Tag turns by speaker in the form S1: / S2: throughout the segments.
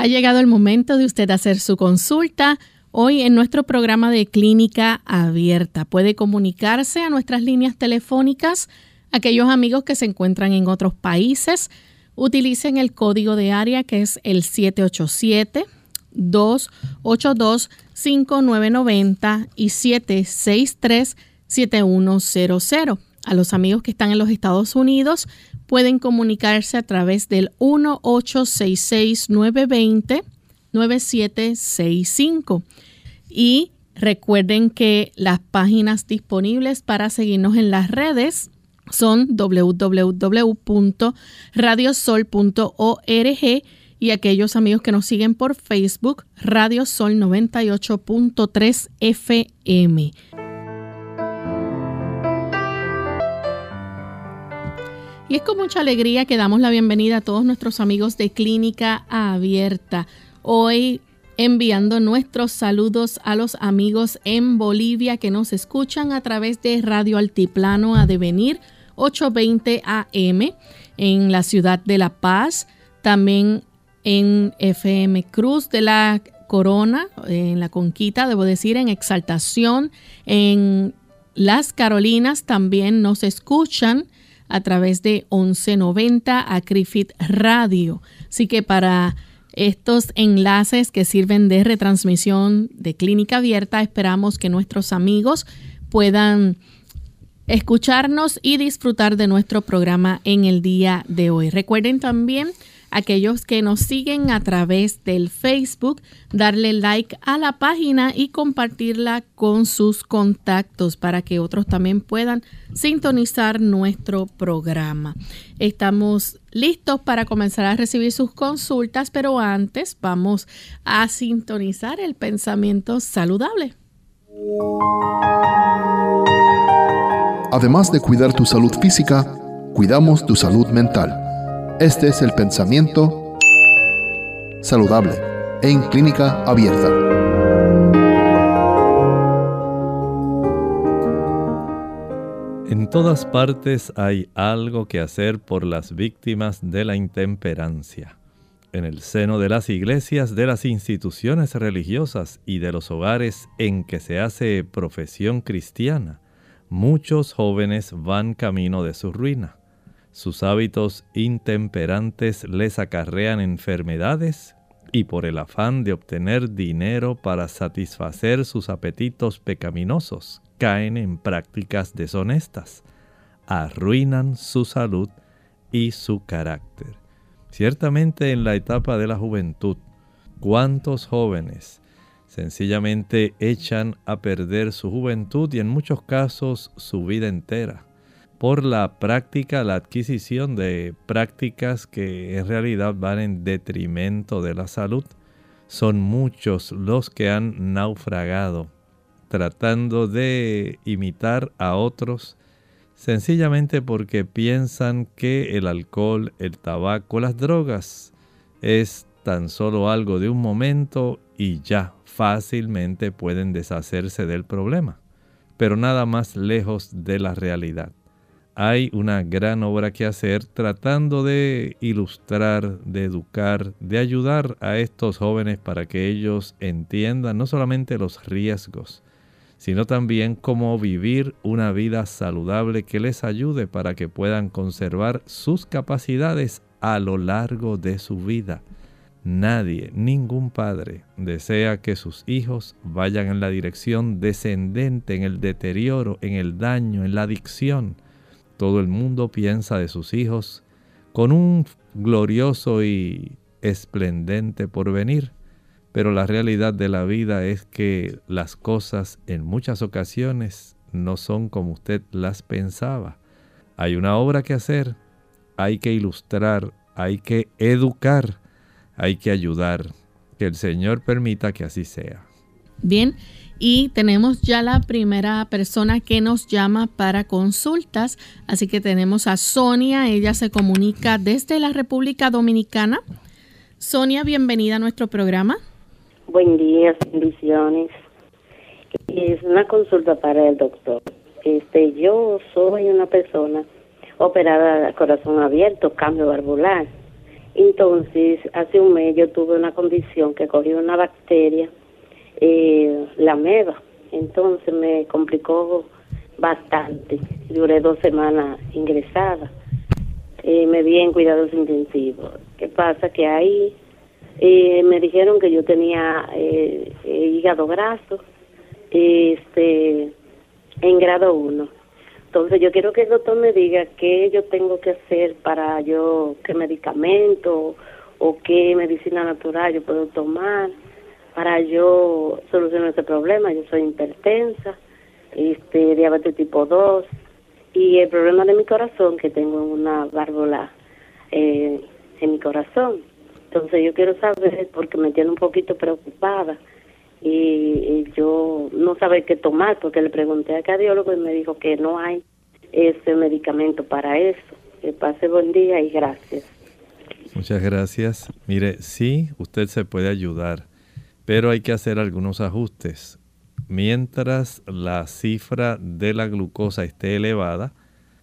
S1: Ha llegado el momento de usted hacer su consulta. Hoy en nuestro programa de clínica abierta puede comunicarse a nuestras líneas telefónicas. Aquellos amigos que se encuentran en otros países, utilicen el código de área que es el 787-282-5990 y 763-7100. A los amigos que están en los Estados Unidos, pueden comunicarse a través del 1-866-920-9765. Y recuerden que las páginas disponibles para seguirnos en las redes son www.radiosol.org y aquellos amigos que nos siguen por Facebook, Radio Sol 98.3 FM. Y es con mucha alegría que damos la bienvenida a todos nuestros amigos de Clínica Abierta. Hoy enviando nuestros saludos a los amigos en Bolivia que nos escuchan a través de Radio Altiplano a Devenir 820 AM en la ciudad de La Paz, también en FM Cruz de la Corona, en la Conquista, debo decir, en Exaltación, en Las Carolinas también nos escuchan a través de 1190 Acrifit Radio. Así que para estos enlaces que sirven de retransmisión de clínica abierta, esperamos que nuestros amigos puedan escucharnos y disfrutar de nuestro programa en el día de hoy. Recuerden también aquellos que nos siguen a través del Facebook, darle like a la página y compartirla con sus contactos para que otros también puedan sintonizar nuestro programa. Estamos listos para comenzar a recibir sus consultas, pero antes vamos a sintonizar el pensamiento saludable.
S2: Además de cuidar tu salud física, cuidamos tu salud mental. Este es el pensamiento saludable en clínica abierta.
S3: En todas partes hay algo que hacer por las víctimas de la intemperancia. En el seno de las iglesias, de las instituciones religiosas y de los hogares en que se hace profesión cristiana, muchos jóvenes van camino de su ruina. Sus hábitos intemperantes les acarrean enfermedades y por el afán de obtener dinero para satisfacer sus apetitos pecaminosos, caen en prácticas deshonestas, arruinan su salud y su carácter. Ciertamente en la etapa de la juventud, ¿cuántos jóvenes sencillamente echan a perder su juventud y en muchos casos su vida entera? Por la práctica, la adquisición de prácticas que en realidad van en detrimento de la salud. Son muchos los que han naufragado tratando de imitar a otros sencillamente porque piensan que el alcohol, el tabaco, las drogas es tan solo algo de un momento y ya fácilmente pueden deshacerse del problema, pero nada más lejos de la realidad hay una gran obra que hacer tratando de ilustrar, de educar, de ayudar a estos jóvenes para que ellos entiendan no solamente los riesgos, sino también cómo vivir una vida saludable que les ayude para que puedan conservar sus capacidades a lo largo de su vida. Nadie, ningún padre desea que sus hijos vayan en la dirección descendente, en el deterioro, en el daño, en la adicción todo el mundo piensa de sus hijos con un glorioso y esplendente porvenir, pero la realidad de la vida es que las cosas en muchas ocasiones no son como usted las pensaba. Hay una obra que hacer, hay que ilustrar, hay que educar, hay que ayudar. Que el Señor permita que así sea.
S1: Bien, y tenemos ya la primera persona que nos llama para consultas, así que tenemos a Sonia, ella se comunica desde la República Dominicana. Sonia, bienvenida a nuestro programa.
S4: Buen día, bendiciones. Es una consulta para el doctor. Este, yo soy una persona operada de corazón abierto, cambio valvular. Entonces, hace un mes yo tuve una condición que cogió una bacteria eh, la MEVA. Entonces me complicó bastante. Duré dos semanas ingresada. Eh, me vi en cuidados intensivos. ¿Qué pasa? Que ahí eh, me dijeron que yo tenía eh, hígado graso este, en grado 1. Entonces yo quiero que el doctor me diga qué yo tengo que hacer para yo, qué medicamento o qué medicina natural yo puedo tomar para yo solucionar ese problema. Yo soy hipertensa, este, diabetes tipo 2 y el problema de mi corazón, que tengo una válvula eh, en mi corazón. Entonces yo quiero saber, porque me tiene un poquito preocupada y, yo no sabía qué tomar, porque le pregunté al cardiólogo y me dijo que no hay ese medicamento para eso. Que pase buen día y gracias.
S3: Muchas gracias. Mire, sí, usted se puede ayudar pero hay que hacer algunos ajustes. Mientras la cifra de la glucosa esté elevada,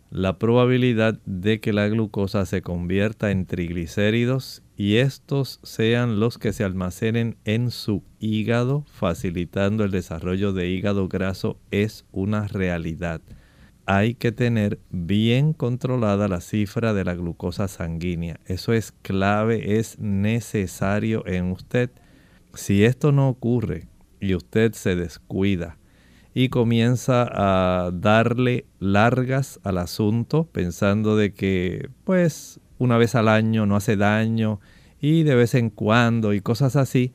S3: la probabilidad de que la glucosa se convierta en triglicéridos y estos sean los que se almacenen en su hígado, facilitando el desarrollo de hígado graso, es una realidad. Hay que tener bien controlada la cifra de la glucosa sanguínea. Eso es clave, es necesario en usted si esto no ocurre y usted se descuida y comienza a darle largas al asunto pensando de que pues una vez al año no hace daño y de vez en cuando y cosas así,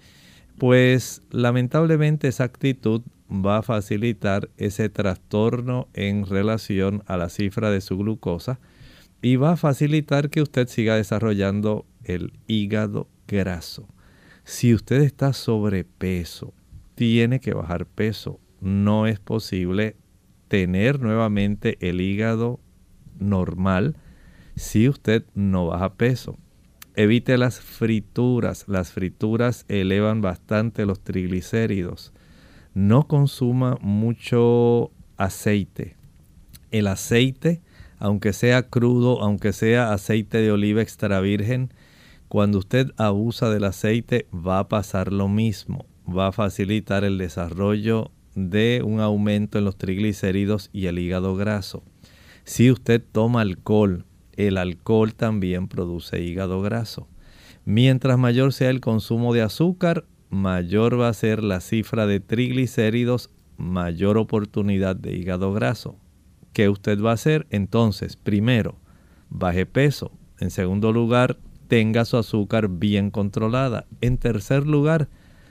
S3: pues lamentablemente esa actitud va a facilitar ese trastorno en relación a la cifra de su glucosa y va a facilitar que usted siga desarrollando el hígado graso. Si usted está sobrepeso, tiene que bajar peso. No es posible tener nuevamente el hígado normal si usted no baja peso. Evite las frituras. Las frituras elevan bastante los triglicéridos. No consuma mucho aceite. El aceite, aunque sea crudo, aunque sea aceite de oliva extra virgen, cuando usted abusa del aceite va a pasar lo mismo. Va a facilitar el desarrollo de un aumento en los triglicéridos y el hígado graso. Si usted toma alcohol, el alcohol también produce hígado graso. Mientras mayor sea el consumo de azúcar, mayor va a ser la cifra de triglicéridos, mayor oportunidad de hígado graso. ¿Qué usted va a hacer? Entonces, primero, baje peso. En segundo lugar, tenga su azúcar bien controlada. En tercer lugar,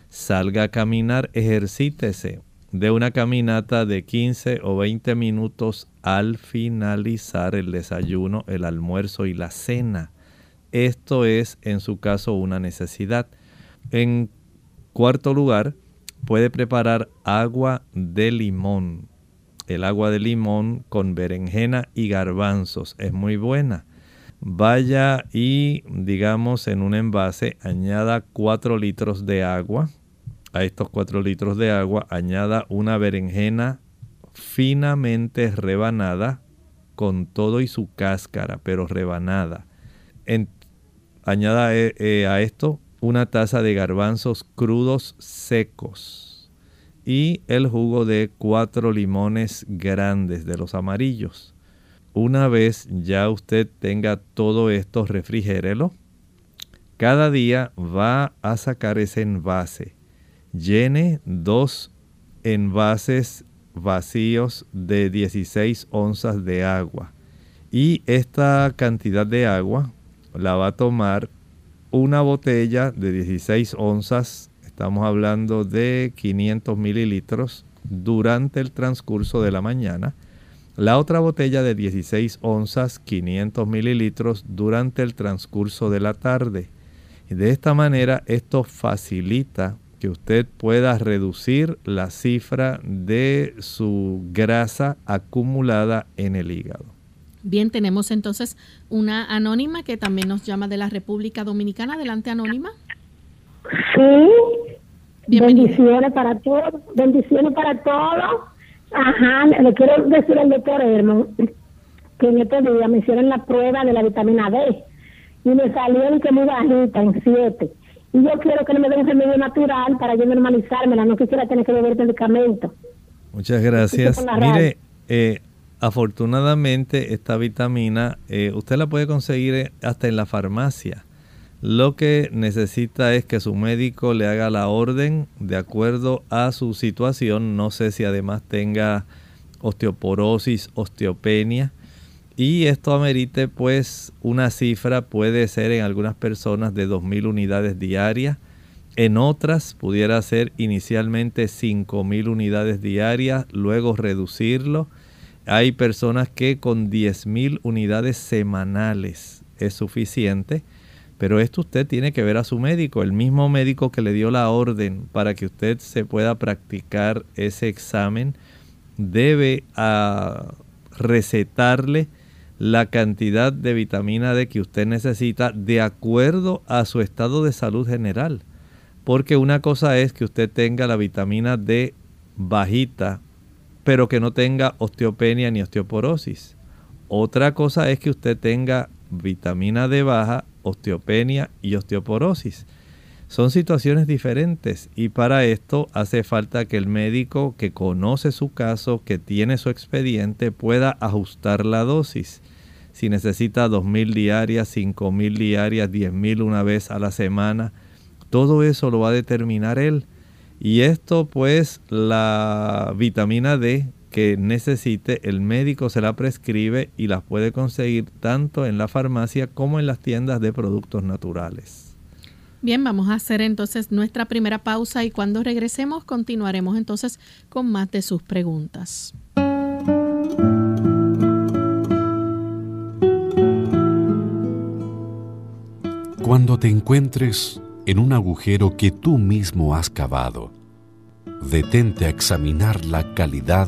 S3: salga a caminar, ejercítese de una caminata de 15 o 20 minutos al finalizar el desayuno, el almuerzo y la cena. Esto es en su caso una necesidad. En cuarto lugar, puede preparar agua de limón. El agua de limón con berenjena y garbanzos es muy buena vaya y digamos en un envase añada 4 litros de agua. A estos 4 litros de agua añada una berenjena finamente rebanada con todo y su cáscara, pero rebanada. añada eh, eh, a esto una taza de garbanzos crudos secos y el jugo de cuatro limones grandes de los amarillos. Una vez ya usted tenga todo esto, refrigérelo. Cada día va a sacar ese envase. Llene dos envases vacíos de 16 onzas de agua. Y esta cantidad de agua la va a tomar una botella de 16 onzas, estamos hablando de 500 mililitros, durante el transcurso de la mañana La otra botella de 16 onzas, 500 mililitros, durante el transcurso de la tarde. Y de esta manera esto facilita que usted pueda reducir la cifra de su grasa acumulada en el hígado.
S1: Bien, tenemos entonces una anónima que también nos llama de la República Dominicana. Adelante, anónima.
S5: Sí. Bendiciones para todos. Bendiciones para todos. Ajá, le quiero decir al doctor Hermo que en este día me hicieron la prueba de la vitamina D y me salió que muy bajita, en 7 y yo quiero que me den un remedio natural para yo normalizármela, no quisiera tener que beber medicamento.
S3: Muchas gracias. Mire, eh, afortunadamente esta vitamina eh, usted la puede conseguir eh, hasta en la farmacia. Lo que necesita es que su médico le haga la orden de acuerdo a su situación. No sé si además tenga osteoporosis, osteopenia y esto amerite pues una cifra puede ser en algunas personas de 2.000 unidades diarias, en otras pudiera ser inicialmente 5.000 unidades diarias, luego reducirlo. Hay personas que con 10.000 unidades semanales es suficiente, pero esto usted tiene que ver a su médico, el mismo médico que le dio la orden para que usted se pueda practicar ese examen, debe a ah, recetarle la cantidad de vitamina D que usted necesita de acuerdo a su estado de salud general. Porque una cosa es que usted tenga la vitamina D bajita, pero que no tenga osteopenia ni osteoporosis. Otra cosa es que usted tenga vitamina D baja, osteopenia y osteoporosis. Son situaciones diferentes y para esto hace falta que el médico que conoce su caso, que tiene su expediente, pueda ajustar la dosis si necesita 2.000 diarias, 5.000 diarias, 10.000 una vez a la semana. Todo eso lo va a determinar él. Y esto pues la vitamina D que necesite, el médico se la prescribe y las puede conseguir tanto en la farmacia como en las tiendas de productos naturales.
S1: Bien, vamos a hacer entonces nuestra primera pausa y cuando regresemos continuaremos entonces con más de sus preguntas.
S6: Cuando te encuentres en un agujero que tú mismo has cavado, detente a examinar la calidad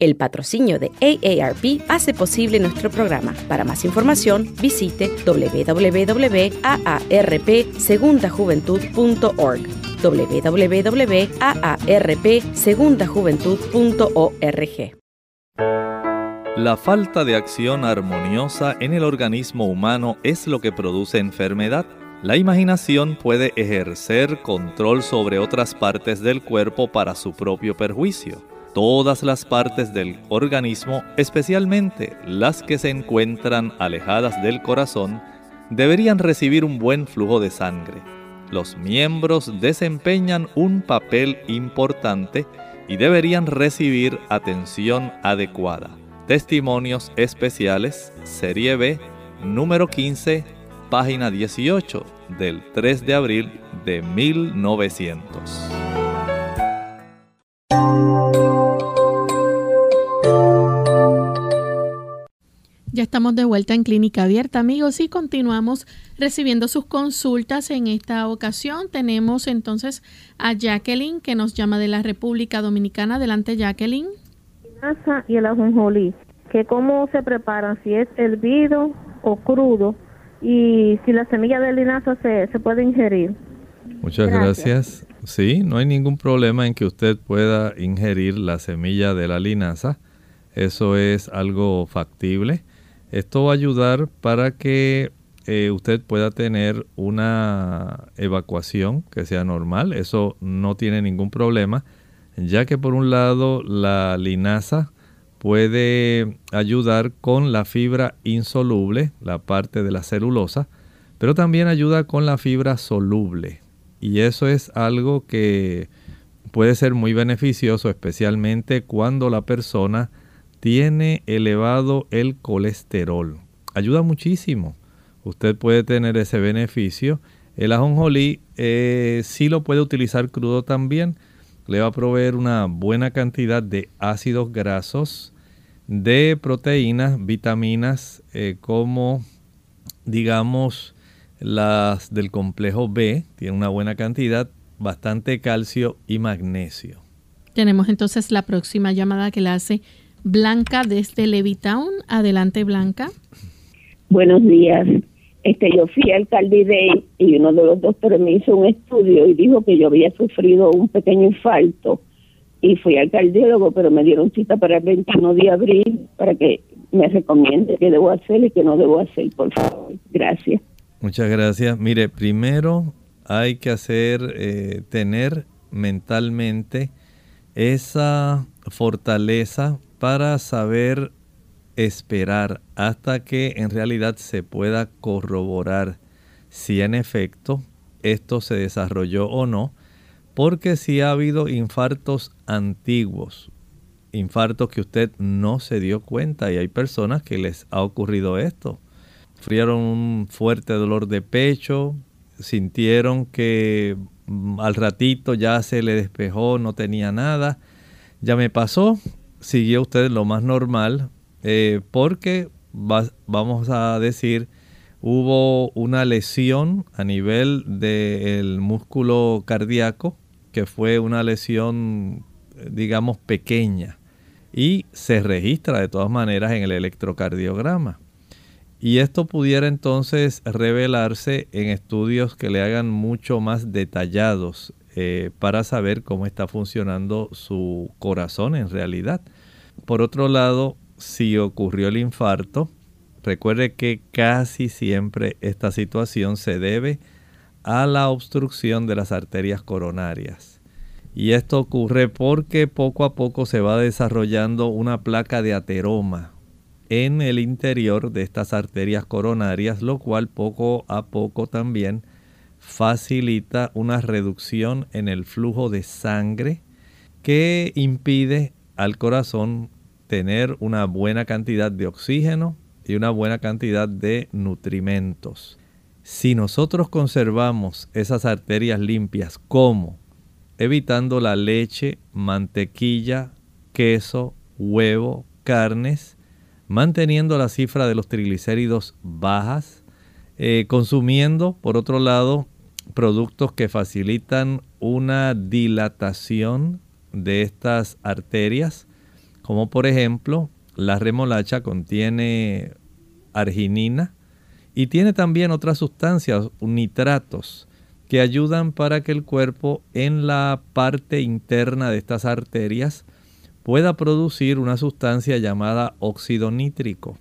S7: El patrocinio de AARP hace posible nuestro programa. Para más información, visite www.aarpsegundajuventud.org www.aarpsegundajuventud.org
S3: La falta de acción armoniosa en el organismo humano es lo que produce enfermedad. La imaginación puede ejercer control sobre otras partes del cuerpo para su propio perjuicio todas las partes del organismo, especialmente las que se encuentran alejadas del corazón, deberían recibir un buen flujo de sangre. Los miembros desempeñan un papel importante y deberían recibir atención adecuada. Testimonios especiales, serie B, número 15, página 18 del 3 de abril de 1900.
S1: Estamos de vuelta en Clínica Abierta, amigos, y continuamos recibiendo sus consultas. En esta ocasión tenemos entonces a Jacqueline, que nos llama de la República Dominicana. Adelante, Jacqueline.
S8: Y el ajonjolí, que cómo se preparan, si es hervido o crudo, y si la semilla de linaza se, se puede ingerir.
S3: Muchas gracias. Sí, no hay ningún problema en que usted pueda ingerir la semilla de la linaza. Eso es algo factible. Esto va a ayudar para que eh, usted pueda tener una evacuación que sea normal. Eso no tiene ningún problema, ya que por un lado la linaza puede ayudar con la fibra insoluble, la parte de la celulosa, pero también ayuda con la fibra soluble. Y eso es algo que puede ser muy beneficioso, especialmente cuando la persona tiene elevado el colesterol. Ayuda muchísimo. Usted puede tener ese beneficio. El ajonjolí eh, sí lo puede utilizar crudo también. Le va a proveer una buena cantidad de ácidos grasos, de proteínas, vitaminas eh, como digamos las del complejo B, tiene una buena cantidad, bastante calcio y magnesio.
S1: Tenemos entonces la próxima llamada que le hace Blanca desde Levitown. Adelante, Blanca.
S9: Buenos días. Este, yo fui al Day y uno de los doctores me hizo un estudio y dijo que yo había sufrido un pequeño infarto. Y fui al cardiólogo, pero me dieron cita para el 21 de abril para que me recomiende qué debo hacer y qué no debo hacer, por favor. Gracias.
S3: Muchas gracias. Mire, primero hay que hacer, eh, tener mentalmente esa fortaleza para saber esperar hasta que en realidad se pueda corroborar si en efecto esto se desarrolló o no, porque si ha habido infartos antiguos, infartos que usted no se dio cuenta y hay personas que les ha ocurrido esto, sufrieron un fuerte dolor de pecho, sintieron que mm, al ratito ya se le despejó, no tenía nada, ya me pasó, siguió usted lo más normal eh, porque vamos a decir hubo una lesión a nivel del músculo cardíaco que fue una lesión digamos pequeña y se registra de todas maneras en el electrocardiograma. Y esto pudiera entonces revelarse en estudios que le hagan mucho más detallados eh, para saber cómo está funcionando su corazón en realidad. Por otro lado, si ocurrió el infarto, recuerde que casi siempre esta situación se debe a la obstrucción de las arterias coronarias. Y esto ocurre porque poco a poco se va desarrollando una placa de ateroma en el interior de estas arterias coronarias, lo cual poco a poco también facilita una reducción en el flujo de sangre que impide al corazón tener una buena cantidad de oxígeno y una buena cantidad de nutrimentos. Si nosotros conservamos esas arterias limpias, como evitando la leche, mantequilla, queso, huevo, carnes, manteniendo la cifra de los triglicéridos bajas, eh, consumiendo, por otro lado, productos que facilitan una dilatación de estas arterias, como por ejemplo la remolacha contiene arginina y tiene también otras sustancias, nitratos, que ayudan para que el cuerpo en la parte interna de estas arterias pueda producir una sustancia llamada óxido nítrico.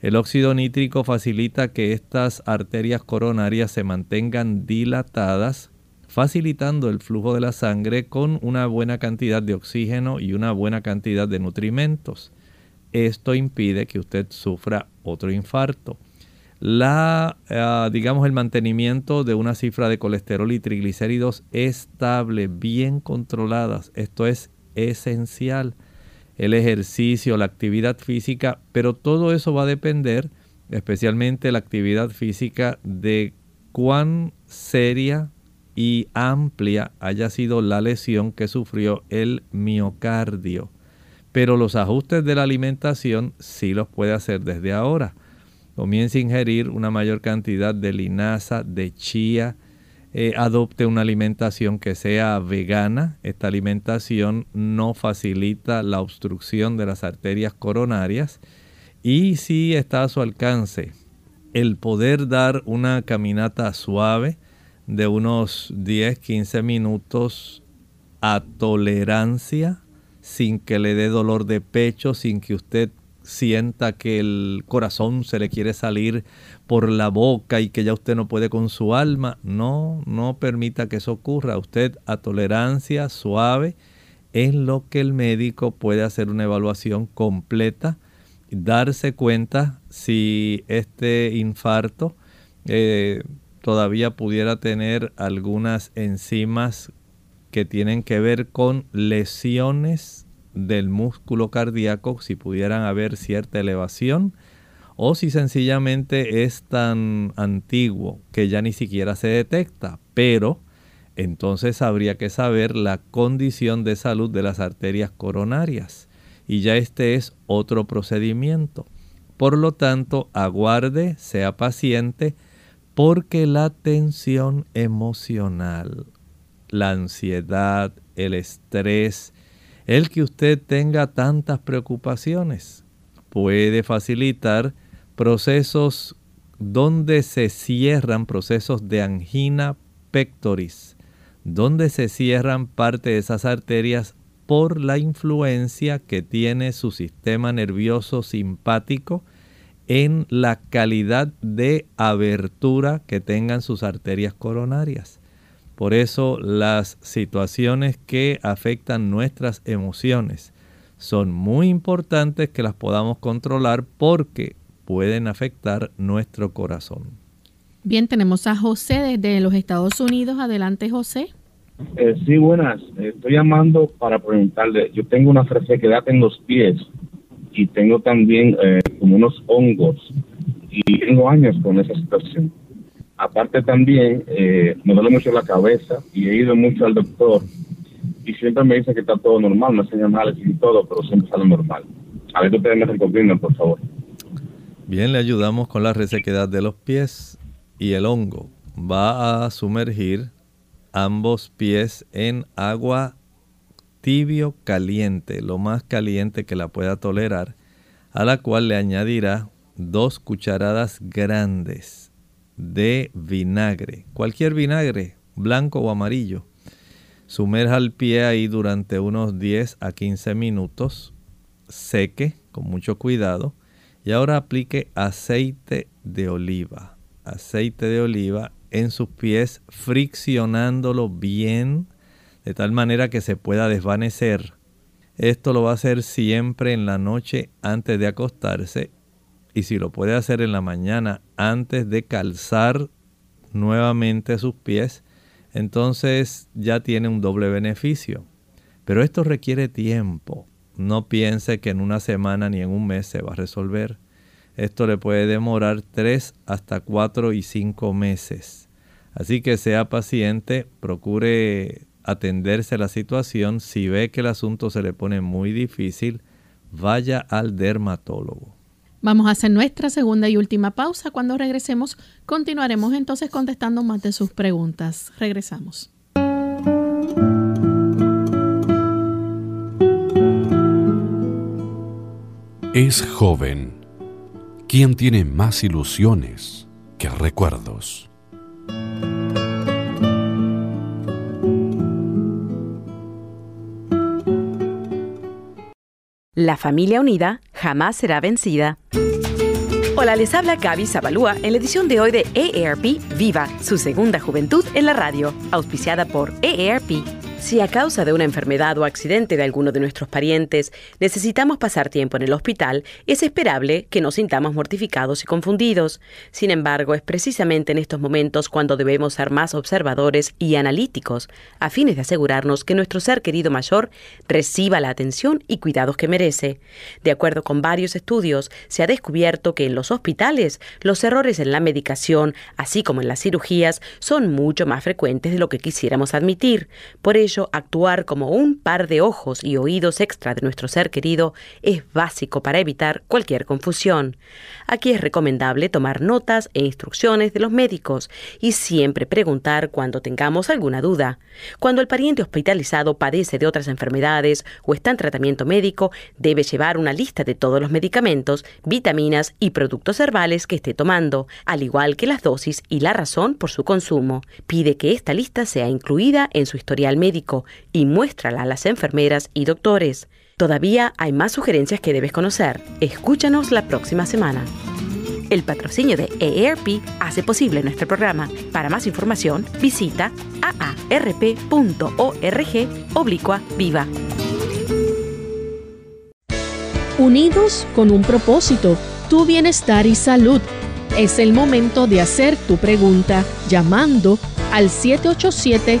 S3: El óxido nítrico facilita que estas arterias coronarias se mantengan dilatadas facilitando el flujo de la sangre con una buena cantidad de oxígeno y una buena cantidad de nutrimentos. Esto impide que usted sufra otro infarto. La, eh, digamos, el mantenimiento de una cifra de colesterol y triglicéridos estable, bien controladas, esto es esencial. El ejercicio, la actividad física, pero todo eso va a depender, especialmente la actividad física, de cuán seria y amplia haya sido la lesión que sufrió el miocardio. Pero los ajustes de la alimentación sí los puede hacer desde ahora. Comience a ingerir una mayor cantidad de linaza, de chía, eh, adopte una alimentación que sea vegana. Esta alimentación no facilita la obstrucción de las arterias coronarias. Y si está a su alcance el poder dar una caminata suave de unos 10-15 minutos a tolerancia, sin que le dé dolor de pecho, sin que usted sienta que el corazón se le quiere salir por la boca y que ya usted no puede con su alma. No, no permita que eso ocurra. Usted a tolerancia suave en lo que el médico puede hacer una evaluación completa, darse cuenta si este infarto eh, todavía pudiera tener algunas enzimas que tienen que ver con lesiones del músculo cardíaco, si pudieran haber cierta elevación, o si sencillamente es tan antiguo que ya ni siquiera se detecta, pero entonces habría que saber la condición de salud de las arterias coronarias y ya este es otro procedimiento. Por lo tanto, aguarde, sea paciente, porque la tensión emocional, la ansiedad, el estrés, el que usted tenga tantas preocupaciones puede facilitar procesos donde se cierran procesos de angina pectoris, donde se cierran parte de esas arterias por la influencia que tiene su sistema nervioso simpático en la calidad de abertura que tengan sus arterias coronarias. Por eso las situaciones que afectan nuestras emociones son muy importantes que las podamos controlar porque pueden afectar nuestro corazón.
S1: Bien, tenemos a José desde los Estados Unidos. Adelante, José.
S10: Eh, sí, buenas. Estoy llamando para preguntarle. Yo tengo una fresequedad en los pies y tengo también eh, como unos hongos y tengo años con esa situación. Aparte también, eh, me duele mucho la cabeza y he ido mucho al doctor y siempre me dice que está todo normal, me hacen análisis y todo, pero siempre sale normal. A ver, ustedes me recomiendan, por favor.
S3: Bien, le ayudamos con la resequedad de los pies y el hongo. Va a sumergir ambos pies en agua tibio caliente, lo más caliente que la pueda tolerar, a la cual le añadirá dos cucharadas grandes de vinagre, cualquier vinagre, blanco o amarillo. Sumerja el pie ahí durante unos 10 a 15 minutos, seque con mucho cuidado y ahora aplique aceite de oliva, aceite de oliva en sus pies friccionándolo bien de tal manera que se pueda desvanecer. Esto lo va a hacer siempre en la noche antes de acostarse y si lo puede hacer en la mañana antes de calzar nuevamente sus pies, entonces ya tiene un doble beneficio. Pero esto requiere tiempo. No piense que en una semana ni en un mes se va a resolver. Esto le puede demorar tres hasta cuatro y cinco meses. Así que sea paciente, procure atenderse a la situación. Si ve que el asunto se le pone muy difícil, vaya al dermatólogo.
S1: Vamos a hacer nuestra segunda y última pausa. Cuando regresemos, continuaremos entonces contestando más de sus preguntas. Regresamos.
S6: Es joven quien tiene más ilusiones que recuerdos.
S7: La familia unida jamás será vencida. Hola, les habla Gaby Zabalúa en la edición de hoy de EARP Viva, su segunda juventud en la radio, auspiciada por EARP Si a causa de una enfermedad o accidente de alguno de nuestros parientes necesitamos pasar tiempo en el hospital, es esperable que nos sintamos mortificados y confundidos. Sin embargo, es precisamente en estos momentos cuando debemos ser más observadores y analíticos, a fines de asegurarnos que nuestro ser querido mayor reciba la atención y cuidados que merece. De acuerdo con varios estudios, se ha descubierto que en los hospitales los errores en la medicación, así como en las cirugías, son mucho más frecuentes de lo que quisiéramos admitir. Por ello, actuar como un par de ojos y oídos extra de nuestro ser querido es básico para evitar cualquier confusión. Aquí es recomendable tomar notas e instrucciones de los médicos y siempre preguntar cuando tengamos alguna duda. Cuando el pariente hospitalizado padece de otras enfermedades o está en tratamiento médico, debe llevar una lista de todos los medicamentos, vitaminas y productos herbales que esté tomando, al igual que las dosis y la razón por su consumo. Pide que esta lista sea incluida en su historial médico y muéstrala a las enfermeras y doctores. Todavía hay más sugerencias que debes conocer. Escúchanos la próxima semana. El patrocinio de EARP hace posible nuestro programa. Para más información, visita aarp.org oblicua viva.
S1: Unidos con un propósito, tu bienestar y salud. Es el momento de hacer tu pregunta llamando al 787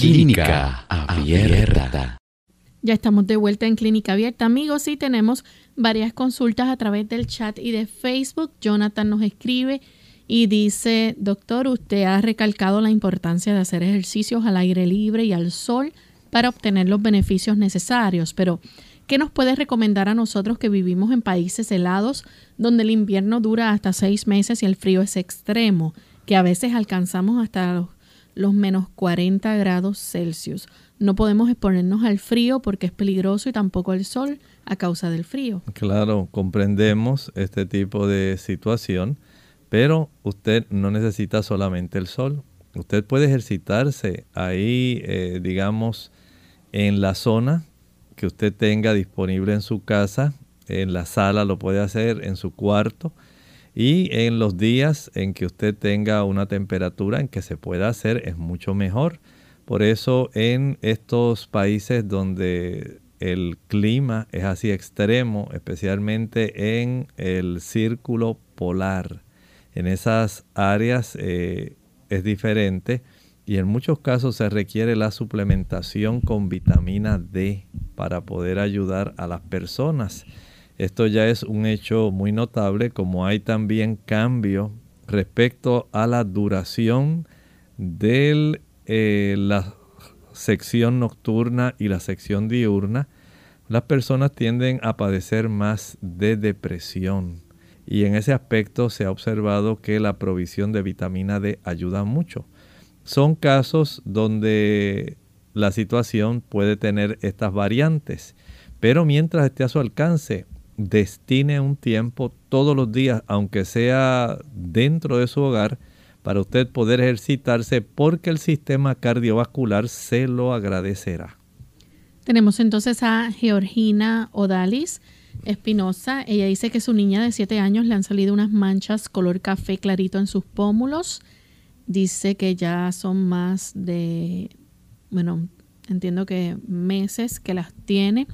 S11: Clínica Abierta.
S1: Ya estamos de vuelta en Clínica Abierta, amigos, y tenemos varias consultas a través del chat y de Facebook. Jonathan nos escribe y dice, doctor, usted ha recalcado la importancia de hacer ejercicios al aire libre y al sol para obtener los beneficios necesarios, pero ¿qué nos puede recomendar a nosotros que vivimos en países helados donde el invierno dura hasta seis meses y el frío es extremo, que a veces alcanzamos hasta los los menos 40 grados Celsius. No podemos exponernos al frío porque es peligroso y tampoco al sol a causa del frío.
S3: Claro, comprendemos este tipo de situación, pero usted no necesita solamente el sol. Usted puede ejercitarse ahí, eh, digamos, en la zona que usted tenga disponible en su casa, en la sala lo puede hacer, en su cuarto y en los días en que usted tenga una temperatura en que se pueda hacer es mucho mejor. Por eso en estos países donde el clima es así extremo, especialmente en el círculo polar, en esas áreas eh, es diferente y en muchos casos se requiere la suplementación con vitamina D para poder ayudar a las personas. Esto ya es un hecho muy notable, como hay también cambio respecto a la duración de eh, la sección nocturna y la sección diurna. Las personas tienden a padecer más de depresión y en ese aspecto se ha observado que la provisión de vitamina D ayuda mucho. Son casos donde la situación puede tener estas variantes, pero mientras esté a su alcance, destine un tiempo todos los días, aunque sea dentro de su hogar, para usted poder ejercitarse porque el sistema cardiovascular se lo agradecerá.
S1: Tenemos entonces a Georgina Odalis Espinosa. Ella dice que su niña de 7 años le han salido unas manchas color café clarito en sus pómulos. Dice que ya son más de, bueno, entiendo que meses que las tiene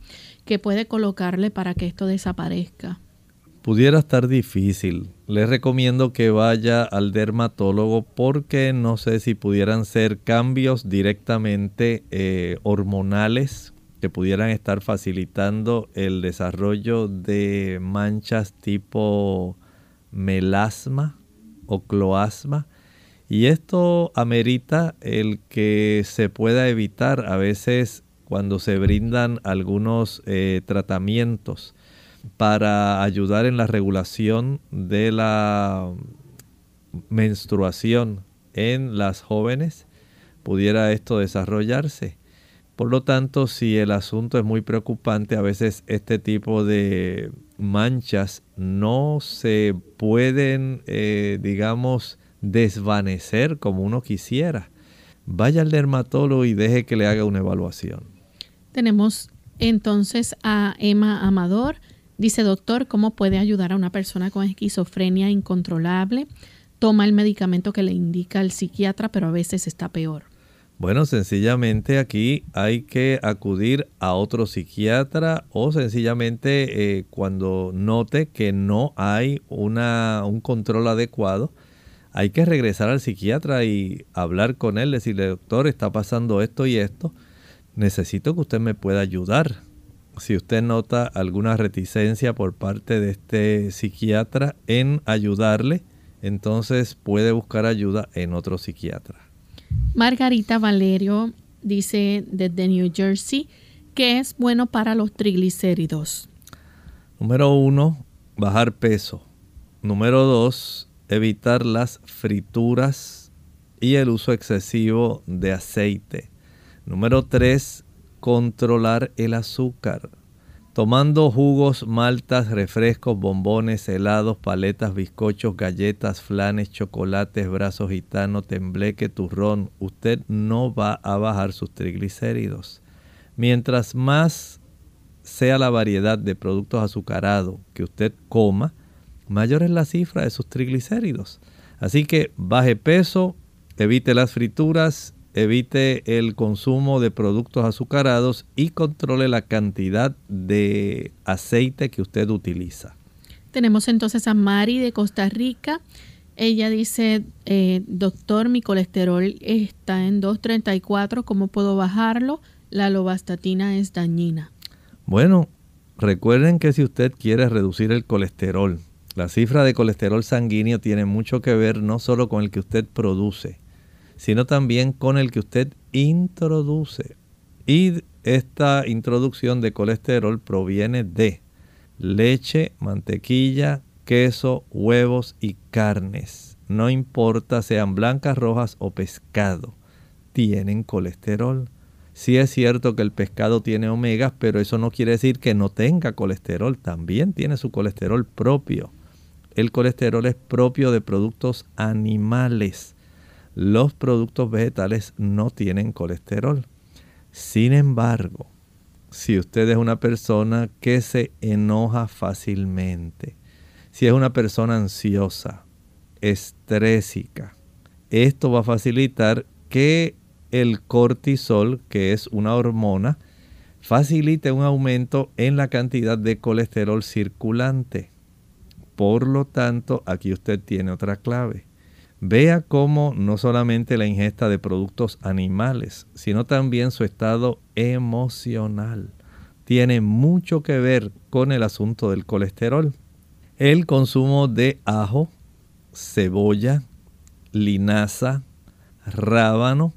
S1: que puede colocarle para que esto desaparezca?
S3: Pudiera estar difícil. Les recomiendo que vaya al dermatólogo porque no sé si pudieran ser cambios directamente eh, hormonales que pudieran estar facilitando el desarrollo de manchas tipo melasma o cloasma. Y esto amerita el que se pueda evitar. A veces cuando se brindan algunos eh, tratamientos para ayudar en la regulación de la menstruación en las jóvenes, pudiera esto desarrollarse. Por lo tanto, si el asunto es muy preocupante, a veces este tipo de manchas no se pueden, eh, digamos, desvanecer como uno quisiera. Vaya al dermatólogo y deje que le haga una evaluación.
S1: Tenemos entonces a Emma Amador. Dice, doctor, ¿cómo puede ayudar a una persona con esquizofrenia incontrolable? Toma el medicamento que le indica el psiquiatra, pero a veces está peor.
S3: Bueno, sencillamente aquí hay que acudir a otro psiquiatra o sencillamente eh, cuando note que no hay una, un control adecuado, hay que regresar al psiquiatra y hablar con él, decirle, doctor, está pasando esto y esto, necesito que usted me pueda ayudar. Si usted nota alguna reticencia por parte de este psiquiatra en ayudarle, entonces puede buscar ayuda en otro psiquiatra.
S1: Margarita Valerio dice desde New Jersey que es bueno para los triglicéridos.
S3: Número uno, bajar peso. Número dos, evitar las frituras y el uso excesivo de aceite. Número tres, controlar el azúcar tomando jugos, maltas, refrescos, bombones, helados, paletas, bizcochos, galletas, flanes, chocolates, brazos gitanos, tembleque, turrón, usted no va a bajar sus triglicéridos. Mientras más sea la variedad de productos azucarados que usted coma, mayor es la cifra de sus triglicéridos. Así que baje peso, evite las frituras, evite el consumo de productos azucarados y controle la cantidad de aceite que usted utiliza.
S1: Tenemos entonces a Mari de Costa Rica. Ella dice, eh, doctor, mi colesterol está en 234, ¿cómo puedo bajarlo? La lobastatina es dañina.
S3: Bueno, recuerden que si usted quiere reducir el colesterol, la cifra de colesterol sanguíneo tiene mucho que ver no solo con el que usted produce, sino también con el que usted introduce. Y esta introducción de colesterol proviene de leche, mantequilla, queso, huevos y carnes. No importa sean blancas, rojas o pescado, tienen colesterol. Sí es cierto que el pescado tiene omegas, pero eso no quiere decir que no tenga colesterol, también tiene su colesterol propio. El colesterol es propio de productos animales los productos vegetales no tienen colesterol. Sin embargo, si usted es una persona que se enoja fácilmente, si es una persona ansiosa, estrésica, esto va a facilitar que el cortisol, que es una hormona, facilite un aumento en la cantidad de colesterol circulante. Por lo tanto, aquí usted tiene otra clave. Vea cómo no solamente la ingesta de productos animales, sino también su estado emocional tiene mucho que ver con el asunto del colesterol. El consumo de ajo, cebolla, linaza, rábano,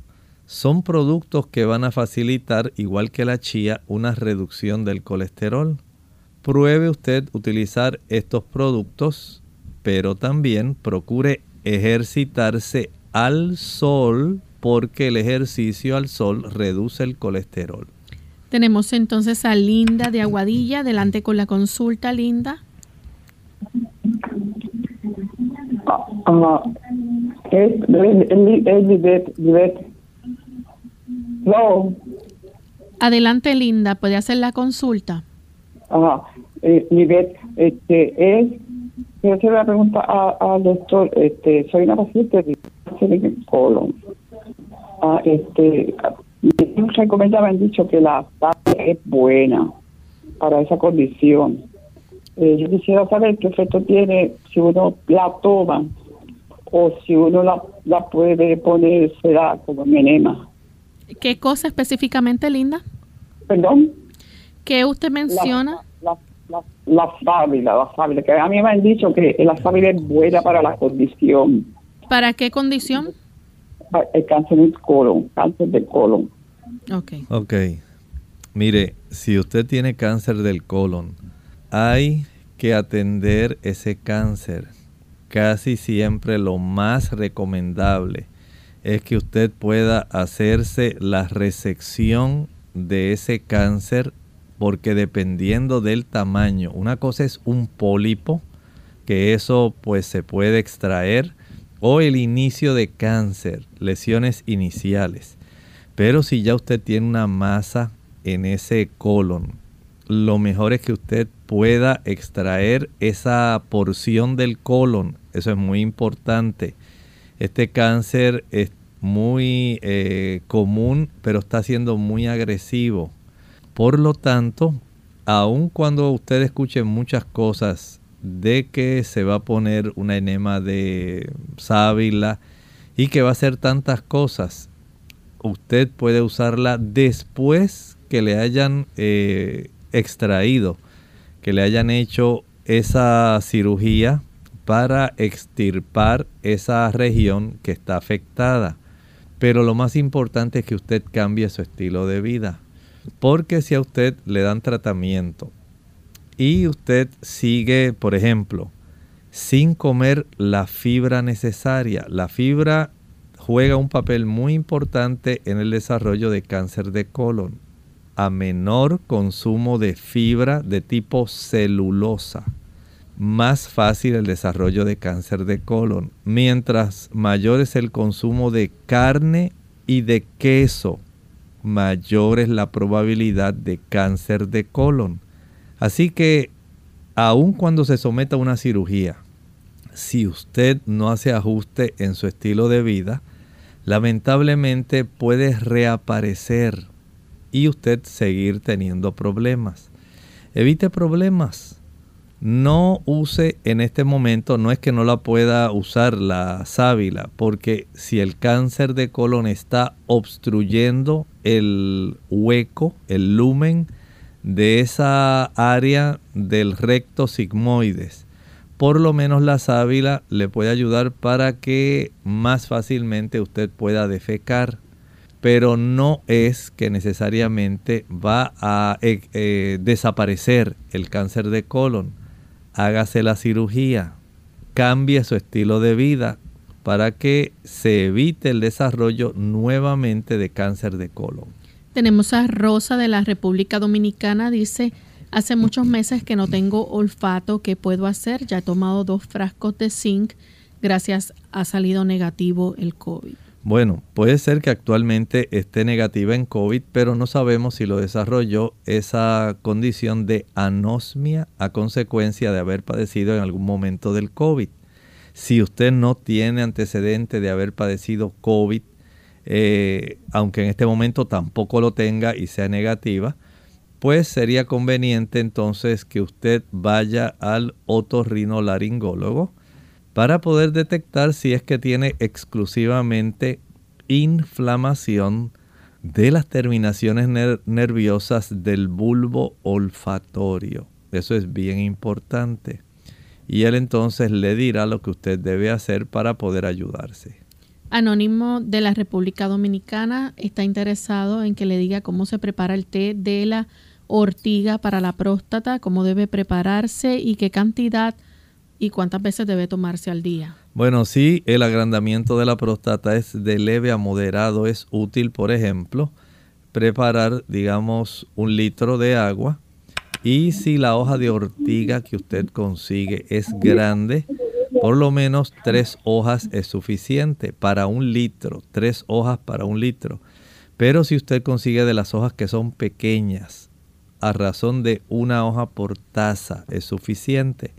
S3: son productos que van a facilitar, igual que la chía, una reducción del colesterol. Pruebe usted utilizar estos productos, pero también procure ejercitarse al sol porque el ejercicio al sol reduce el colesterol.
S1: Tenemos entonces a Linda de Aguadilla. Adelante con la consulta, Linda.
S12: Uh, es, no.
S1: Adelante, Linda, puede hacer la consulta.
S12: Ajá, eh, este, es Quiero hacer una pregunta al doctor. Este, soy una paciente de cáncer en el colon. Ah, este, me han dicho que la sangre es buena para esa condición. Eh, yo quisiera saber qué efecto tiene si uno la toma o si uno la, la puede poner, será como enema.
S1: ¿Qué cosa específicamente, Linda?
S12: ¿Perdón?
S1: ¿Qué usted menciona?
S12: la, sábila, la sábila, que a mí me han dicho que la sábila es buena para la condición.
S1: ¿Para qué condición?
S12: El cáncer del colon, cáncer del colon.
S1: Ok.
S3: Ok. Mire, si usted tiene cáncer del colon, hay que atender ese cáncer. Casi siempre lo más recomendable es que usted pueda hacerse la resección de ese cáncer porque dependiendo del tamaño, una cosa es un pólipo, que eso pues se puede extraer, o el inicio de cáncer, lesiones iniciales. Pero si ya usted tiene una masa en ese colon, lo mejor es que usted pueda extraer esa porción del colon. Eso es muy importante. Este cáncer es muy eh, común, pero está siendo muy agresivo. Por lo tanto, aun cuando usted escuche muchas cosas de que se va a poner una enema de sábila y que va a hacer tantas cosas, usted puede usarla después que le hayan eh, extraído, que le hayan hecho esa cirugía para extirpar esa región que está afectada. Pero lo más importante es que usted cambie su estilo de vida. Porque si a usted le dan tratamiento y usted sigue, por ejemplo, sin comer la fibra necesaria, la fibra juega un papel muy importante en el desarrollo de cáncer de colon a menor consumo de fibra de tipo celulosa, más fácil el desarrollo de cáncer de colon. Mientras mayor es el consumo de carne y de queso, mayor es la probabilidad de cáncer de colon. Así que, aun cuando se someta a una cirugía, si usted no hace ajuste en su estilo de vida, lamentablemente puede reaparecer y usted seguir teniendo problemas. Evite problemas. No use en este momento, no es que no la pueda usar la sábila, porque si el cáncer de colon está obstruyendo el hueco, el lumen de esa área del recto sigmoides, por lo menos la sábila le puede ayudar para que más fácilmente usted pueda defecar pero no es que necesariamente va a eh, eh, desaparecer el cáncer de colon. Hágase la cirugía, cambie su estilo de vida para que se evite el desarrollo nuevamente de cáncer de colon.
S1: Tenemos a Rosa de la República Dominicana, dice, hace muchos meses que no tengo olfato, ¿qué puedo hacer? Ya he tomado dos frascos de zinc, gracias ha salido negativo el COVID.
S3: Bueno, puede ser que actualmente esté negativa en COVID, pero no sabemos si lo desarrolló esa condición de anosmia a consecuencia de haber padecido en algún momento del COVID. Si usted no tiene antecedente de haber padecido COVID, eh, aunque en este momento tampoco lo tenga y sea negativa, pues sería conveniente entonces que usted vaya al otorrinolaringólogo para poder detectar si es que tiene exclusivamente inflamación de las terminaciones nerviosas del bulbo olfatorio. Eso es bien importante. Y él entonces le dirá lo que usted debe hacer para poder ayudarse.
S1: Anónimo de la República Dominicana está interesado en que le diga cómo se prepara el té de la ortiga para la próstata, cómo debe prepararse y qué cantidad y cuántas veces debe tomarse al día?
S3: Bueno, si el agrandamiento de la próstata es de leve a moderado, es útil, por ejemplo, preparar, digamos, un litro de agua. Y si la hoja de ortiga que usted consigue es grande, por lo menos tres hojas es suficiente para un litro, tres hojas para un litro. Pero si usted consigue de las hojas que son pequeñas, a razón de una hoja por taza es suficiente.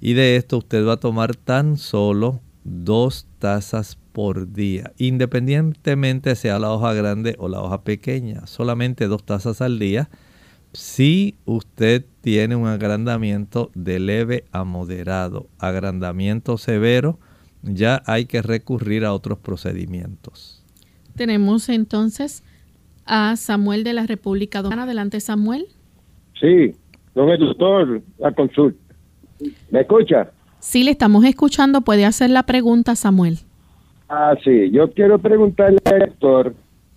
S3: Y de esto usted va a tomar tan solo dos tazas por día, independientemente sea la hoja grande o la hoja pequeña, solamente dos tazas al día. Si usted tiene un agrandamiento de leve a moderado, agrandamiento severo, ya hay que recurrir a otros procedimientos.
S1: Tenemos entonces a Samuel de la República Dominicana. Adelante, Samuel.
S13: Sí, don el doctor, la consulta. ¿Me escucha?
S1: Sí, le estamos escuchando. Puede hacer la pregunta, Samuel.
S13: Ah, sí. Yo quiero preguntarle al doctor,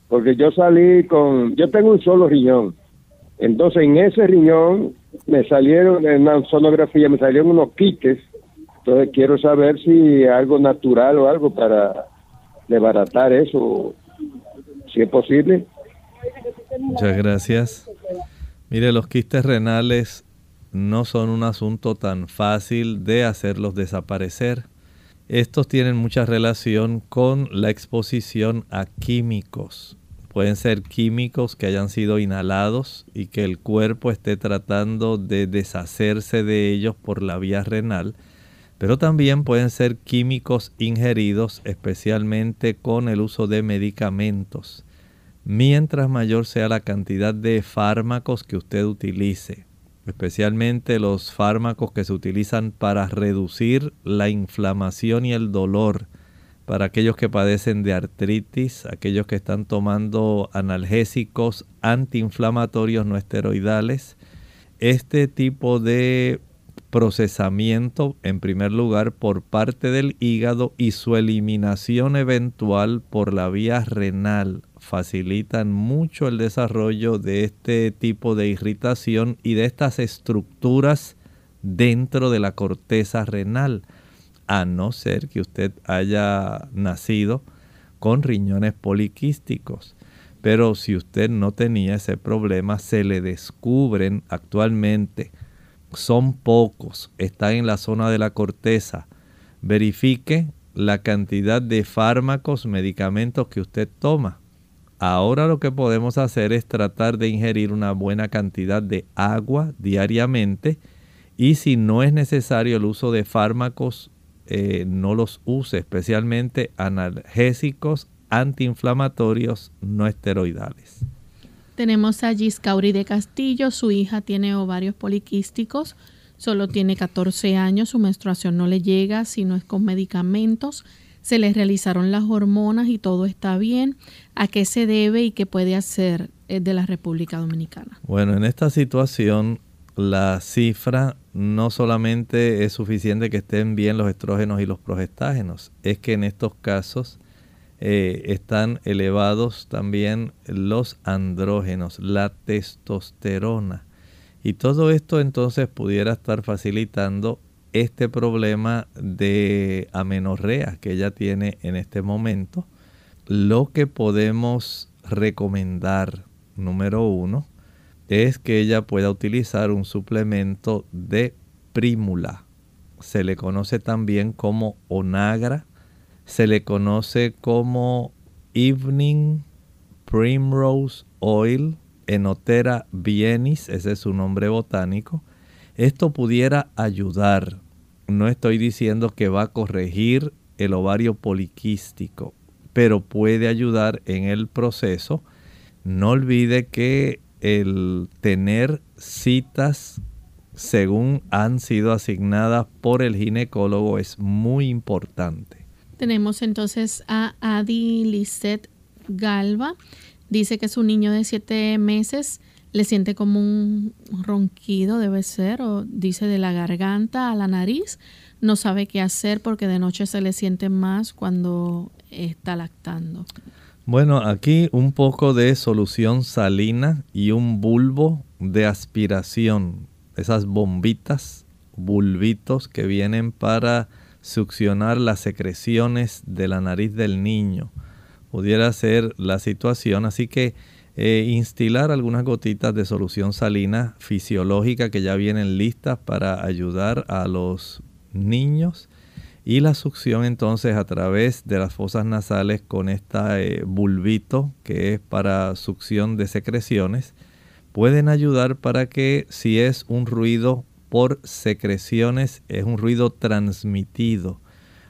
S13: porque yo salí con... Yo tengo un solo riñón. Entonces, en ese riñón me salieron, en una sonografía, me salieron unos quites. Entonces, quiero saber si algo natural o algo para desbaratar eso, si es posible.
S3: Muchas gracias. Mire, los quistes renales no son un asunto tan fácil de hacerlos desaparecer. Estos tienen mucha relación con la exposición a químicos. Pueden ser químicos que hayan sido inhalados y que el cuerpo esté tratando de deshacerse de ellos por la vía renal, pero también pueden ser químicos ingeridos especialmente con el uso de medicamentos. Mientras mayor sea la cantidad de fármacos que usted utilice, especialmente los fármacos que se utilizan para reducir la inflamación y el dolor, para aquellos que padecen de artritis, aquellos que están tomando analgésicos antiinflamatorios no esteroidales. Este tipo de procesamiento, en primer lugar, por parte del hígado y su eliminación eventual por la vía renal facilitan mucho el desarrollo de este tipo de irritación y de estas estructuras dentro de la corteza renal a no ser que usted haya nacido con riñones poliquísticos. Pero si usted no tenía ese problema, se le descubren actualmente. Son pocos, están en la zona de la corteza. Verifique la cantidad de fármacos, medicamentos que usted toma. Ahora lo que podemos hacer es tratar de ingerir una buena cantidad de agua diariamente y si no es necesario el uso de fármacos eh, no los use, especialmente analgésicos antiinflamatorios no esteroidales.
S1: Tenemos a Giscauri de Castillo, su hija tiene ovarios poliquísticos, solo tiene 14 años, su menstruación no le llega si no es con medicamentos, se le realizaron las hormonas y todo está bien. ¿A qué se debe y qué puede hacer eh, de la República Dominicana?
S3: Bueno, en esta situación la cifra no solamente es suficiente que estén bien los estrógenos y los progestágenos, es que en estos casos eh, están elevados también los andrógenos, la testosterona. Y todo esto entonces pudiera estar facilitando este problema de amenorrea que ella tiene en este momento. Lo que podemos recomendar, número uno, es que ella pueda utilizar un suplemento de prímula. Se le conoce también como onagra, se le conoce como evening primrose oil, enotera bienis, ese es su nombre botánico. Esto pudiera ayudar. No estoy diciendo que va a corregir el ovario poliquístico, pero puede ayudar en el proceso. No olvide que el tener citas según han sido asignadas por el ginecólogo es muy importante.
S1: Tenemos entonces a Adi Lisette Galva. Dice que su niño de siete meses le siente como un ronquido, debe ser, o dice de la garganta a la nariz. No sabe qué hacer porque de noche se le siente más cuando está lactando.
S3: Bueno, aquí un poco de solución salina y un bulbo de aspiración. Esas bombitas, bulbitos que vienen para succionar las secreciones de la nariz del niño. Pudiera ser la situación, así que eh, instilar algunas gotitas de solución salina fisiológica que ya vienen listas para ayudar a los niños y la succión entonces a través de las fosas nasales con este bulbito que es para succión de secreciones pueden ayudar para que si es un ruido por secreciones es un ruido transmitido.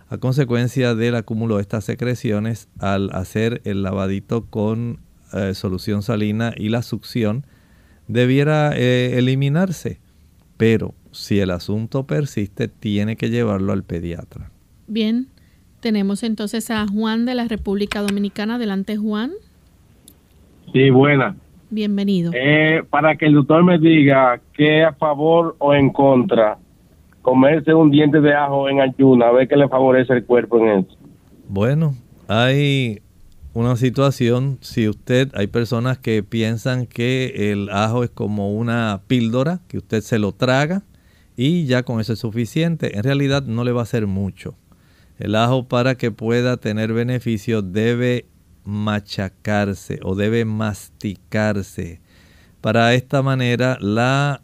S3: A consecuencia del acúmulo de estas secreciones al hacer el lavadito con eh, solución salina y la succión debiera eh, eliminarse pero si el asunto persiste, tiene que llevarlo al pediatra.
S1: Bien, tenemos entonces a Juan de la República Dominicana. Adelante, Juan.
S14: Sí, buena.
S1: Bienvenido.
S14: Eh, para que el doctor me diga qué a favor o en contra comerse un diente de ajo en ayuna, a ver qué le favorece el cuerpo en eso.
S3: Bueno, hay una situación, si usted, hay personas que piensan que el ajo es como una píldora, que usted se lo traga y ya con eso es suficiente. En realidad no le va a hacer mucho. El ajo para que pueda tener beneficio debe machacarse o debe masticarse. Para esta manera la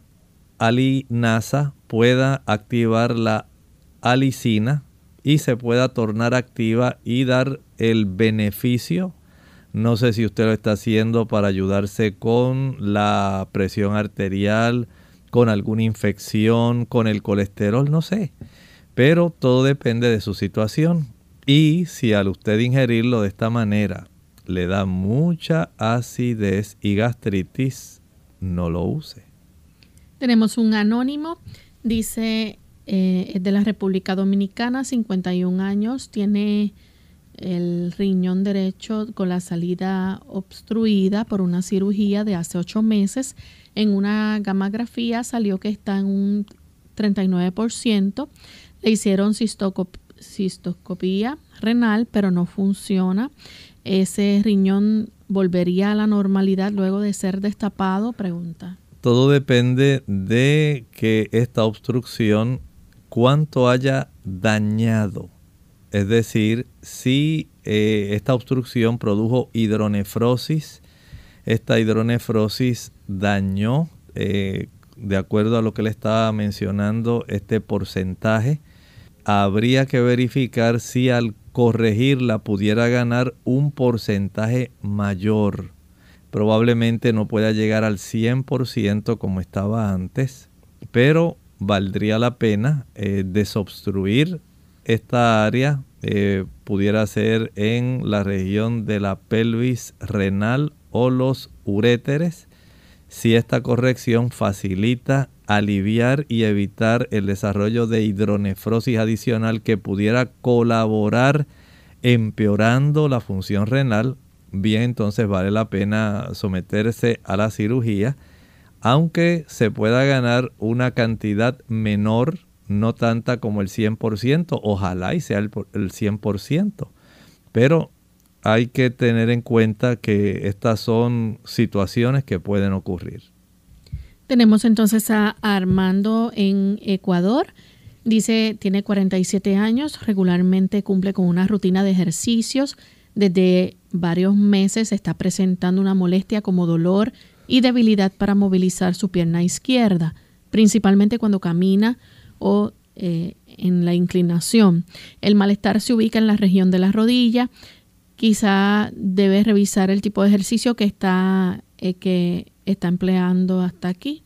S3: alinasa pueda activar la alicina y se pueda tornar activa y dar el beneficio. No sé si usted lo está haciendo para ayudarse con la presión arterial, con alguna infección, con el colesterol, no sé. Pero todo depende de su situación. Y si al usted ingerirlo de esta manera le da mucha acidez y gastritis, no lo use.
S1: Tenemos un anónimo, dice, eh, es de la República Dominicana, 51 años, tiene el riñón derecho con la salida obstruida por una cirugía de hace 8 meses. En una gamografía salió que está en un 39%. Le hicieron cistoscopía renal, pero no funciona. Ese riñón volvería a la normalidad luego de ser destapado, pregunta.
S3: Todo depende de que esta obstrucción, cuánto haya dañado. Es decir, si eh, esta obstrucción produjo hidronefrosis, esta hidronefrosis dañó, eh, de acuerdo a lo que le estaba mencionando, este porcentaje, habría que verificar si al corregirla pudiera ganar un porcentaje mayor. Probablemente no pueda llegar al 100% como estaba antes, pero valdría la pena eh, desobstruir esta área, eh, pudiera ser en la región de la pelvis renal o los uréteres, si esta corrección facilita aliviar y evitar el desarrollo de hidronefrosis adicional que pudiera colaborar empeorando la función renal bien entonces vale la pena someterse a la cirugía, aunque se pueda ganar una cantidad menor, no tanta como el 100%, ojalá y sea el, 100%, pero hay que tener en cuenta que estas son situaciones que pueden ocurrir.
S1: Tenemos entonces a Armando en Ecuador. Dice, tiene 47 años, regularmente cumple con una rutina de ejercicios desde varios meses está presentando una molestia como dolor y debilidad para movilizar su pierna izquierda, principalmente cuando camina o eh, en la inclinación. El malestar se ubica en la región de la rodilla. Quizá debe revisar el tipo de ejercicio que está, eh, que está empleando hasta aquí.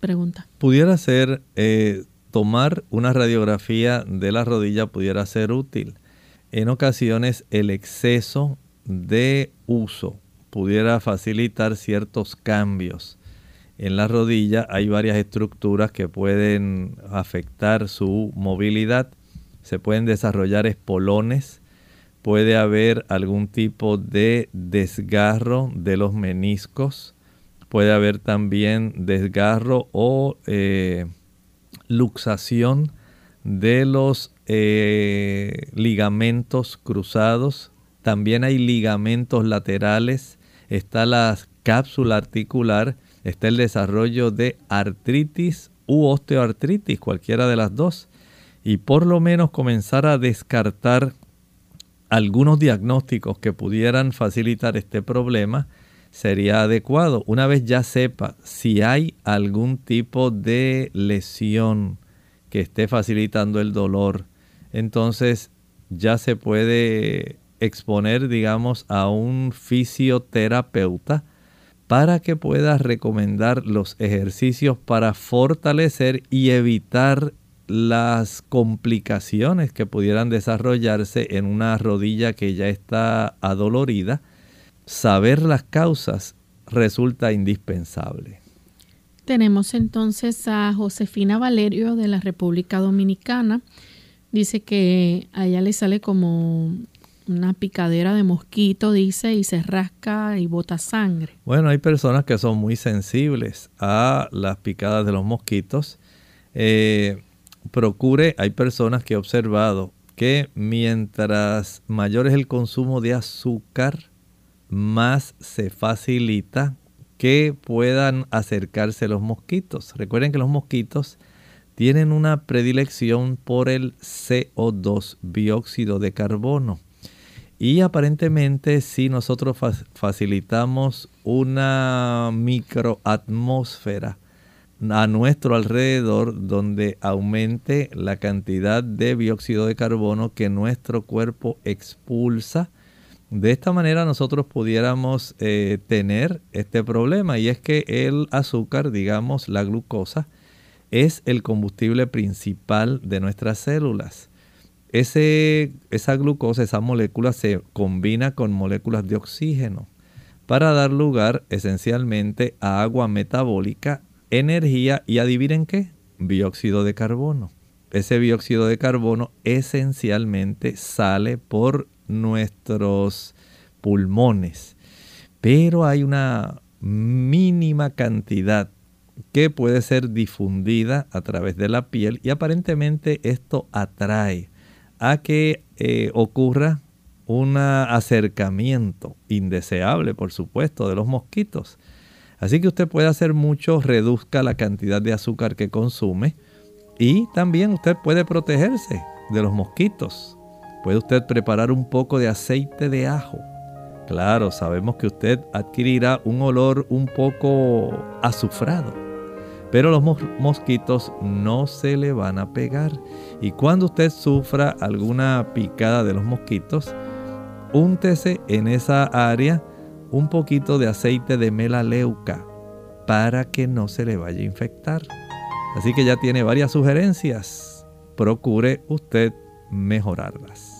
S1: Pregunta.
S3: Pudiera ser eh, tomar una radiografía de la rodilla, pudiera ser útil en ocasiones el exceso de uso pudiera facilitar ciertos cambios. En la rodilla hay varias estructuras que pueden afectar su movilidad. Se pueden desarrollar espolones, puede haber algún tipo de desgarro de los meniscos, puede haber también desgarro o eh, luxación de los eh, ligamentos cruzados, también hay ligamentos laterales, está la cápsula articular, está el desarrollo de artritis u osteoartritis, cualquiera de las dos, y por lo menos comenzar a descartar algunos diagnósticos que pudieran facilitar este problema sería adecuado. Una vez ya sepa si hay algún tipo de lesión, que esté facilitando el dolor, entonces ya se puede exponer, digamos, a un fisioterapeuta para que pueda recomendar los ejercicios para fortalecer y evitar las complicaciones que pudieran desarrollarse en una rodilla que ya está adolorida. Saber las causas resulta indispensable.
S1: Tenemos entonces a Josefina Valerio de la República Dominicana. Dice que a ella le sale como una picadera de mosquito, dice, y se rasca y bota sangre.
S3: Bueno, hay personas que son muy sensibles a las picadas de los mosquitos. Eh, procure, hay personas que he observado que mientras mayor es el consumo de azúcar, más se facilita que puedan acercarse los mosquitos. Recuerden que los mosquitos tienen una predilección por el CO2, dióxido de carbono. Y aparentemente si nosotros facilitamos una microatmósfera a nuestro alrededor donde aumente la cantidad de dióxido de carbono que nuestro cuerpo expulsa, de esta manera nosotros pudiéramos eh, tener este problema y es que el azúcar, digamos la glucosa, es el combustible principal de nuestras células. Ese, esa glucosa, esa molécula se combina con moléculas de oxígeno para dar lugar esencialmente a agua metabólica, energía y adivinen qué, dióxido de carbono. Ese dióxido de carbono esencialmente sale por nuestros pulmones, pero hay una mínima cantidad que puede ser difundida a través de la piel y aparentemente esto atrae a que eh, ocurra un acercamiento indeseable, por supuesto, de los mosquitos. Así que usted puede hacer mucho, reduzca la cantidad de azúcar que consume y también usted puede protegerse de los mosquitos. Puede usted preparar un poco de aceite de ajo. Claro, sabemos que usted adquirirá un olor un poco azufrado pero los mosquitos no se le van a pegar. Y cuando usted sufra alguna picada de los mosquitos, úntese en esa área un poquito de aceite de melaleuca para que no se le vaya a infectar. Así que ya tiene varias sugerencias. Procure usted mejorarlas.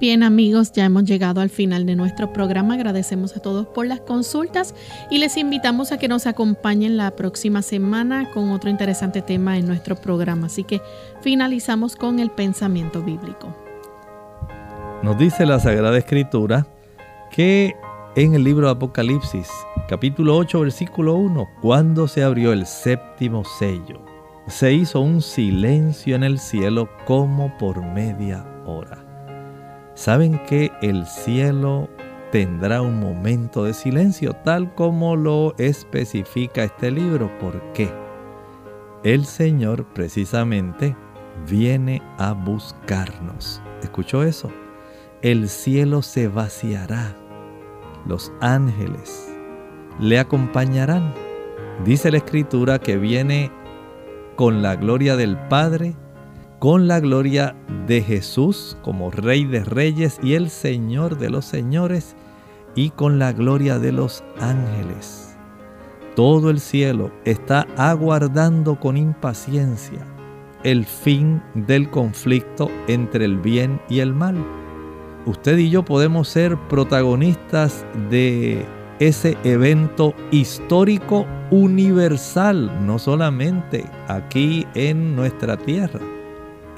S1: Bien amigos, ya hemos llegado al final de nuestro programa. Agradecemos a todos por las consultas y les invitamos a que nos acompañen la próxima semana con otro interesante tema en nuestro programa. Así que finalizamos con el pensamiento bíblico.
S3: Nos dice la Sagrada Escritura que en el libro de Apocalipsis, capítulo 8, versículo 1, cuando se abrió el séptimo sello, se hizo un silencio en el cielo como por media hora saben que el cielo tendrá un momento de silencio, tal como lo especifica este libro. ¿Por qué? El Señor precisamente viene a buscarnos. ¿Escuchó eso? El cielo se vaciará. Los ángeles le acompañarán. Dice la escritura que viene con la gloria del Padre con la gloria de Jesús como Rey de Reyes y el Señor de los Señores, y con la gloria de los ángeles. Todo el cielo está aguardando con impaciencia el fin del conflicto entre el bien y el mal. Usted y yo podemos ser protagonistas de ese evento histórico universal, no solamente aquí en nuestra tierra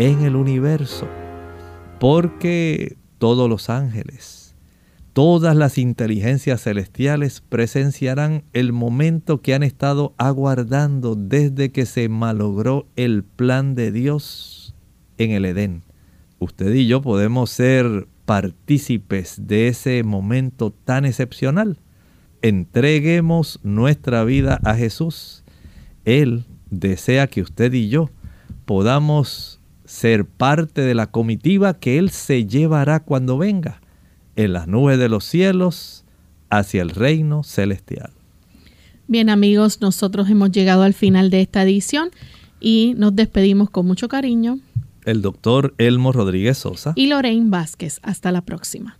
S3: en el universo, porque todos los ángeles, todas las inteligencias celestiales presenciarán el momento que han estado aguardando desde que se malogró el plan de Dios en el Edén. Usted y yo podemos ser partícipes de ese momento tan excepcional. Entreguemos nuestra vida a Jesús. Él desea que usted y yo podamos ser parte de la comitiva que Él se llevará cuando venga en las nubes de los cielos hacia el reino celestial.
S1: Bien amigos, nosotros hemos llegado al final de esta edición y nos despedimos con mucho cariño.
S3: El doctor Elmo Rodríguez Sosa.
S1: Y Lorraine Vázquez. Hasta la próxima.